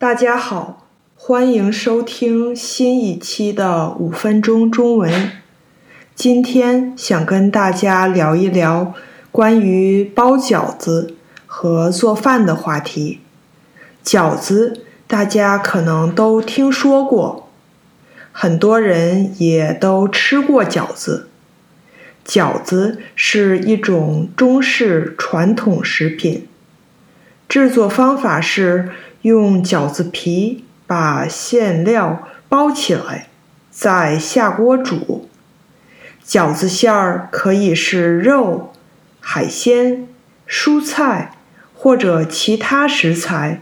大家好，欢迎收听新一期的五分钟中文。今天想跟大家聊一聊关于包饺子和做饭的话题。饺子大家可能都听说过，很多人也都吃过饺子。饺子是一种中式传统食品，制作方法是。用饺子皮把馅料包起来，再下锅煮。饺子馅儿可以是肉、海鲜、蔬菜或者其他食材，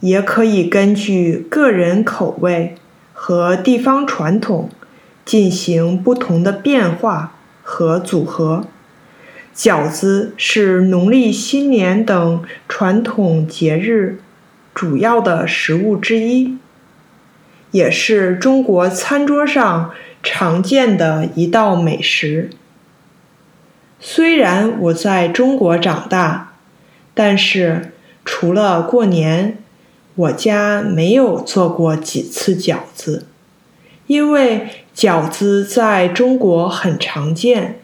也可以根据个人口味和地方传统进行不同的变化和组合。饺子是农历新年等传统节日。主要的食物之一，也是中国餐桌上常见的一道美食。虽然我在中国长大，但是除了过年，我家没有做过几次饺子，因为饺子在中国很常见，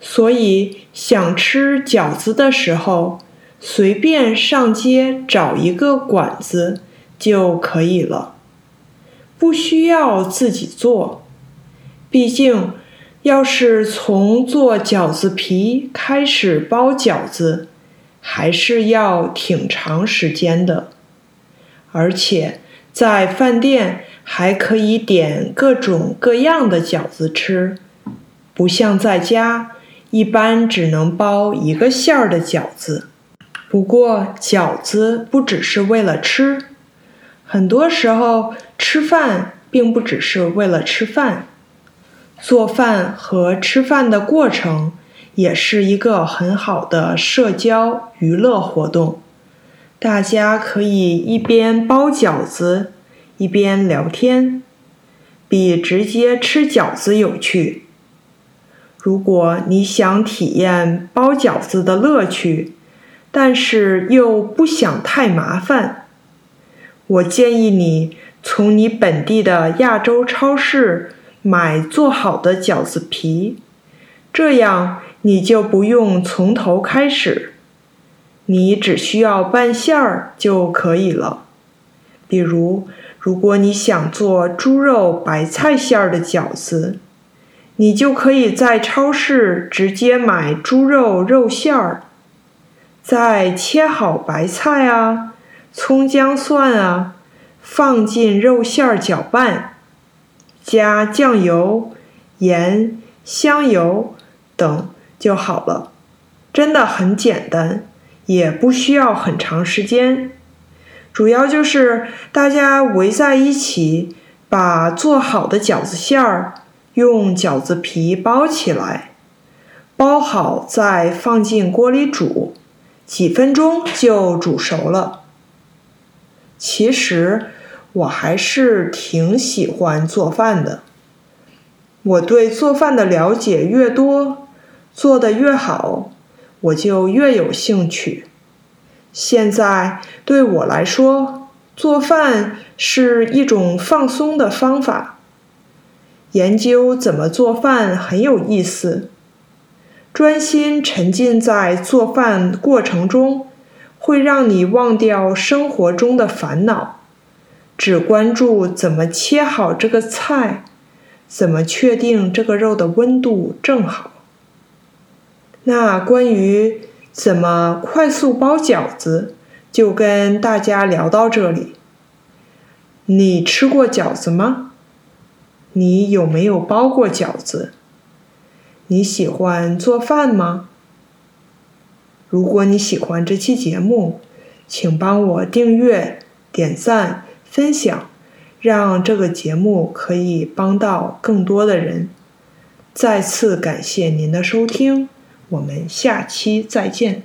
所以想吃饺子的时候。随便上街找一个馆子就可以了，不需要自己做。毕竟，要是从做饺子皮开始包饺子，还是要挺长时间的。而且，在饭店还可以点各种各样的饺子吃，不像在家，一般只能包一个馅儿的饺子。不过，饺子不只是为了吃，很多时候吃饭并不只是为了吃饭，做饭和吃饭的过程也是一个很好的社交娱乐活动。大家可以一边包饺子一边聊天，比直接吃饺子有趣。如果你想体验包饺子的乐趣，但是又不想太麻烦，我建议你从你本地的亚洲超市买做好的饺子皮，这样你就不用从头开始，你只需要拌馅儿就可以了。比如，如果你想做猪肉白菜馅儿的饺子，你就可以在超市直接买猪肉肉馅儿。再切好白菜啊、葱姜蒜啊，放进肉馅儿搅拌，加酱油、盐、香油等就好了。真的很简单，也不需要很长时间。主要就是大家围在一起，把做好的饺子馅儿用饺子皮包起来，包好再放进锅里煮。几分钟就煮熟了。其实我还是挺喜欢做饭的。我对做饭的了解越多，做的越好，我就越有兴趣。现在对我来说，做饭是一种放松的方法。研究怎么做饭很有意思。专心沉浸在做饭过程中，会让你忘掉生活中的烦恼，只关注怎么切好这个菜，怎么确定这个肉的温度正好。那关于怎么快速包饺子，就跟大家聊到这里。你吃过饺子吗？你有没有包过饺子？你喜欢做饭吗？如果你喜欢这期节目，请帮我订阅、点赞、分享，让这个节目可以帮到更多的人。再次感谢您的收听，我们下期再见。